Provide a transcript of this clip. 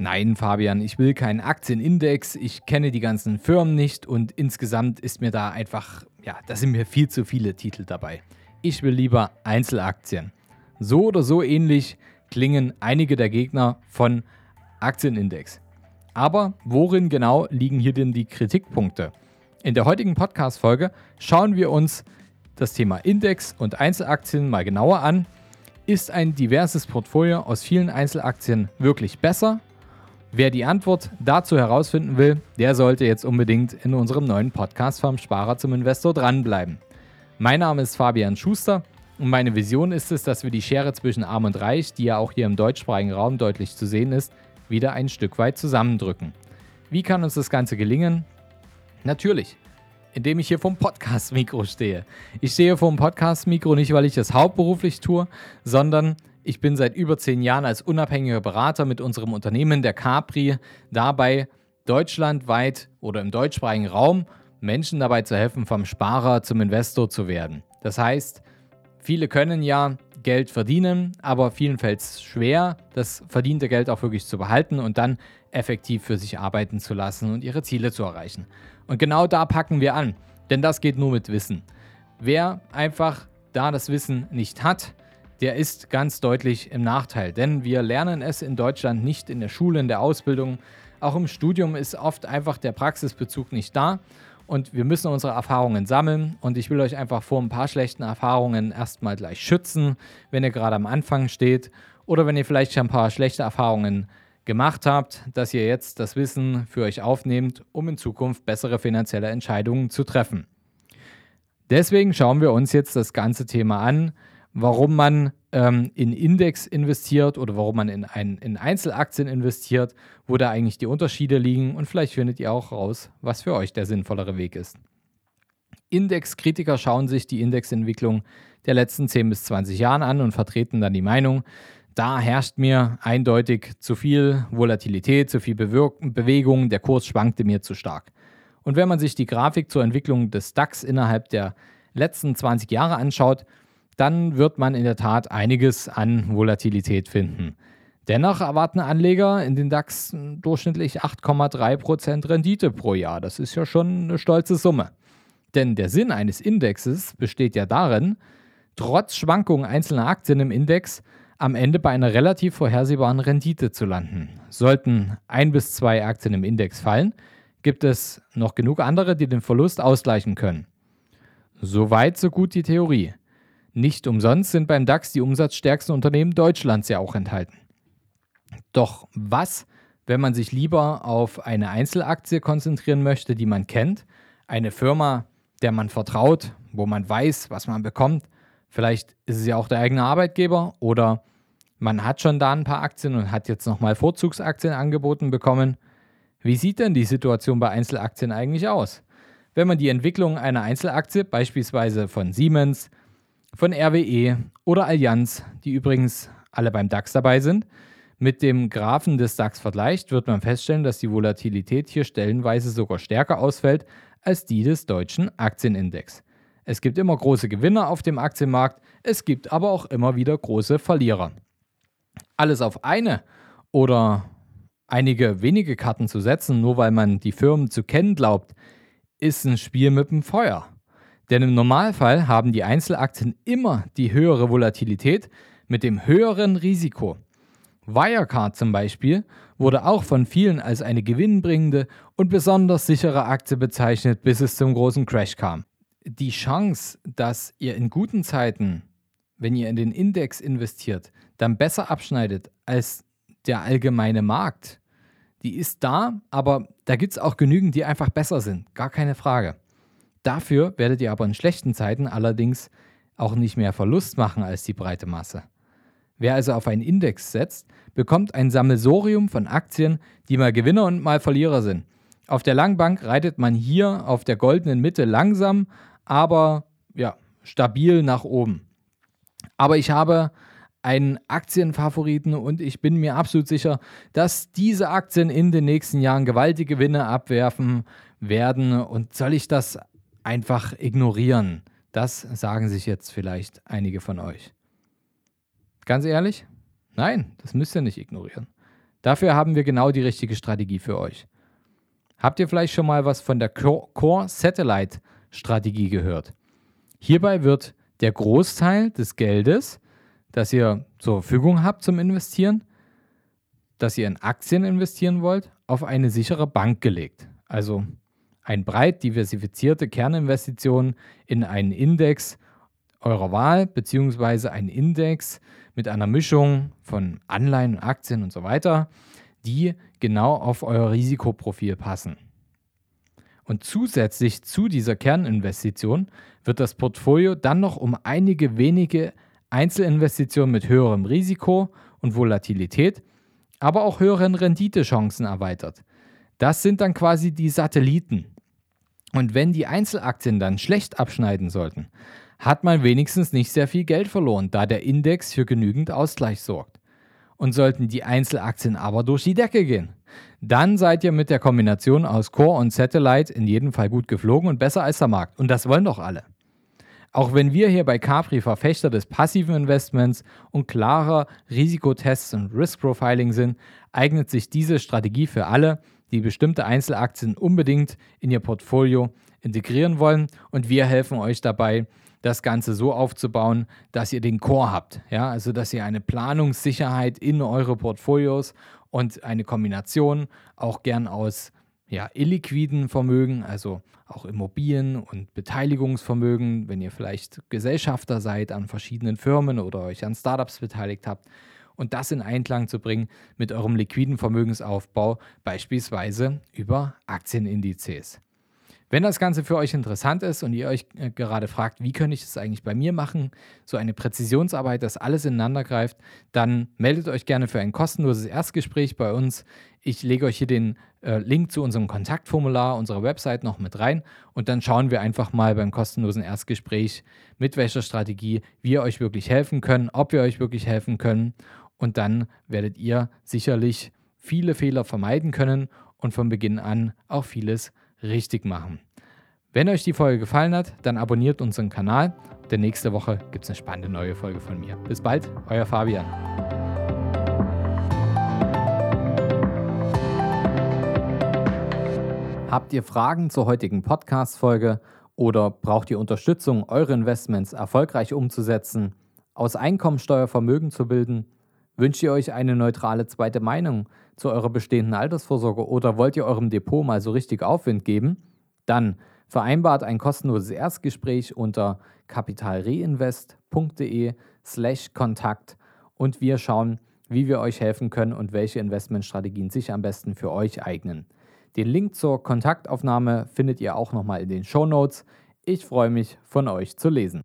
Nein, Fabian, ich will keinen Aktienindex, ich kenne die ganzen Firmen nicht und insgesamt ist mir da einfach, ja, da sind mir viel zu viele Titel dabei. Ich will lieber Einzelaktien. So oder so ähnlich klingen einige der Gegner von Aktienindex. Aber worin genau liegen hier denn die Kritikpunkte? In der heutigen Podcast-Folge schauen wir uns das Thema Index und Einzelaktien mal genauer an. Ist ein diverses Portfolio aus vielen Einzelaktien wirklich besser Wer die Antwort dazu herausfinden will, der sollte jetzt unbedingt in unserem neuen Podcast vom Sparer zum Investor dranbleiben. Mein Name ist Fabian Schuster und meine Vision ist es, dass wir die Schere zwischen Arm und Reich, die ja auch hier im deutschsprachigen Raum deutlich zu sehen ist, wieder ein Stück weit zusammendrücken. Wie kann uns das Ganze gelingen? Natürlich, indem ich hier vom Podcast-Mikro stehe. Ich stehe vom Podcast-Mikro nicht, weil ich das hauptberuflich tue, sondern ich bin seit über zehn Jahren als unabhängiger Berater mit unserem Unternehmen der Capri dabei, deutschlandweit oder im deutschsprachigen Raum Menschen dabei zu helfen, vom Sparer zum Investor zu werden. Das heißt, viele können ja Geld verdienen, aber vielen fällt es schwer, das verdiente Geld auch wirklich zu behalten und dann effektiv für sich arbeiten zu lassen und ihre Ziele zu erreichen. Und genau da packen wir an, denn das geht nur mit Wissen. Wer einfach da das Wissen nicht hat, der ist ganz deutlich im Nachteil. Denn wir lernen es in Deutschland nicht in der Schule, in der Ausbildung. Auch im Studium ist oft einfach der Praxisbezug nicht da. Und wir müssen unsere Erfahrungen sammeln. Und ich will euch einfach vor ein paar schlechten Erfahrungen erstmal gleich schützen, wenn ihr gerade am Anfang steht. Oder wenn ihr vielleicht schon ein paar schlechte Erfahrungen gemacht habt, dass ihr jetzt das Wissen für euch aufnehmt, um in Zukunft bessere finanzielle Entscheidungen zu treffen. Deswegen schauen wir uns jetzt das ganze Thema an warum man ähm, in Index investiert oder warum man in, ein, in Einzelaktien investiert, wo da eigentlich die Unterschiede liegen und vielleicht findet ihr auch raus, was für euch der sinnvollere Weg ist. Indexkritiker schauen sich die Indexentwicklung der letzten 10 bis 20 Jahre an und vertreten dann die Meinung, da herrscht mir eindeutig zu viel Volatilität, zu viel Bewirk Bewegung, der Kurs schwankte mir zu stark. Und wenn man sich die Grafik zur Entwicklung des DAX innerhalb der letzten 20 Jahre anschaut, dann wird man in der Tat einiges an Volatilität finden. Dennoch erwarten Anleger in den DAX durchschnittlich 8,3% Rendite pro Jahr. Das ist ja schon eine stolze Summe. Denn der Sinn eines Indexes besteht ja darin, trotz Schwankungen einzelner Aktien im Index am Ende bei einer relativ vorhersehbaren Rendite zu landen. Sollten ein bis zwei Aktien im Index fallen, gibt es noch genug andere, die den Verlust ausgleichen können. Soweit so gut die Theorie. Nicht umsonst sind beim DAX die umsatzstärksten Unternehmen Deutschlands ja auch enthalten. Doch was, wenn man sich lieber auf eine Einzelaktie konzentrieren möchte, die man kennt, eine Firma, der man vertraut, wo man weiß, was man bekommt, vielleicht ist es ja auch der eigene Arbeitgeber oder man hat schon da ein paar Aktien und hat jetzt nochmal Vorzugsaktien angeboten bekommen. Wie sieht denn die Situation bei Einzelaktien eigentlich aus? Wenn man die Entwicklung einer Einzelaktie, beispielsweise von Siemens, von RWE oder Allianz, die übrigens alle beim DAX dabei sind, mit dem Graphen des DAX vergleicht, wird man feststellen, dass die Volatilität hier stellenweise sogar stärker ausfällt als die des deutschen Aktienindex. Es gibt immer große Gewinner auf dem Aktienmarkt, es gibt aber auch immer wieder große Verlierer. Alles auf eine oder einige wenige Karten zu setzen, nur weil man die Firmen zu kennen glaubt, ist ein Spiel mit dem Feuer. Denn im Normalfall haben die Einzelaktien immer die höhere Volatilität mit dem höheren Risiko. Wirecard zum Beispiel wurde auch von vielen als eine gewinnbringende und besonders sichere Aktie bezeichnet, bis es zum großen Crash kam. Die Chance, dass ihr in guten Zeiten, wenn ihr in den Index investiert, dann besser abschneidet als der allgemeine Markt, die ist da, aber da gibt es auch genügend, die einfach besser sind, gar keine Frage. Dafür werdet ihr aber in schlechten Zeiten allerdings auch nicht mehr Verlust machen als die breite Masse. Wer also auf einen Index setzt, bekommt ein Sammelsorium von Aktien, die mal Gewinner und mal Verlierer sind. Auf der Langbank reitet man hier auf der goldenen Mitte langsam, aber ja, stabil nach oben. Aber ich habe einen Aktienfavoriten und ich bin mir absolut sicher, dass diese Aktien in den nächsten Jahren gewaltige Gewinne abwerfen werden. Und soll ich das einfach ignorieren. Das sagen sich jetzt vielleicht einige von euch. Ganz ehrlich? Nein, das müsst ihr nicht ignorieren. Dafür haben wir genau die richtige Strategie für euch. Habt ihr vielleicht schon mal was von der Core Satellite Strategie gehört? Hierbei wird der Großteil des Geldes, das ihr zur Verfügung habt zum Investieren, das ihr in Aktien investieren wollt, auf eine sichere Bank gelegt. Also ein breit diversifizierte Kerninvestition in einen Index eurer Wahl, beziehungsweise einen Index mit einer Mischung von Anleihen, Aktien und so weiter, die genau auf euer Risikoprofil passen. Und zusätzlich zu dieser Kerninvestition wird das Portfolio dann noch um einige wenige Einzelinvestitionen mit höherem Risiko und Volatilität, aber auch höheren Renditechancen erweitert. Das sind dann quasi die Satelliten. Und wenn die Einzelaktien dann schlecht abschneiden sollten, hat man wenigstens nicht sehr viel Geld verloren, da der Index für genügend Ausgleich sorgt. Und sollten die Einzelaktien aber durch die Decke gehen, dann seid ihr mit der Kombination aus Core und Satellite in jedem Fall gut geflogen und besser als der Markt. Und das wollen doch alle. Auch wenn wir hier bei Capri Verfechter des passiven Investments und klarer Risikotests und Risk Profiling sind, eignet sich diese Strategie für alle, die bestimmte Einzelaktien unbedingt in ihr Portfolio integrieren wollen. Und wir helfen euch dabei, das Ganze so aufzubauen, dass ihr den Core habt. Ja, also dass ihr eine Planungssicherheit in eure Portfolios und eine Kombination auch gern aus ja, illiquiden Vermögen, also auch Immobilien und Beteiligungsvermögen, wenn ihr vielleicht Gesellschafter seid an verschiedenen Firmen oder euch an Startups beteiligt habt, und das in Einklang zu bringen mit eurem liquiden Vermögensaufbau, beispielsweise über Aktienindizes. Wenn das Ganze für euch interessant ist und ihr euch äh, gerade fragt, wie könnte ich das eigentlich bei mir machen, so eine Präzisionsarbeit, dass alles ineinander greift, dann meldet euch gerne für ein kostenloses Erstgespräch bei uns. Ich lege euch hier den äh, Link zu unserem Kontaktformular unserer Website noch mit rein und dann schauen wir einfach mal beim kostenlosen Erstgespräch, mit welcher Strategie wir euch wirklich helfen können, ob wir euch wirklich helfen können und dann werdet ihr sicherlich viele Fehler vermeiden können und von Beginn an auch vieles richtig machen. Wenn euch die Folge gefallen hat, dann abonniert unseren Kanal. Denn nächste Woche gibt es eine spannende neue Folge von mir. Bis bald, euer Fabian. Habt ihr Fragen zur heutigen Podcast-Folge oder braucht ihr Unterstützung, eure Investments erfolgreich umzusetzen, aus Einkommensteuer Vermögen zu bilden? Wünscht ihr euch eine neutrale zweite Meinung zu eurer bestehenden Altersvorsorge oder wollt ihr eurem Depot mal so richtig Aufwind geben? Dann vereinbart ein kostenloses Erstgespräch unter kapitalreinvest.de slash Kontakt und wir schauen, wie wir euch helfen können und welche Investmentstrategien sich am besten für euch eignen. Den Link zur Kontaktaufnahme findet ihr auch nochmal in den Show Notes. Ich freue mich, von euch zu lesen.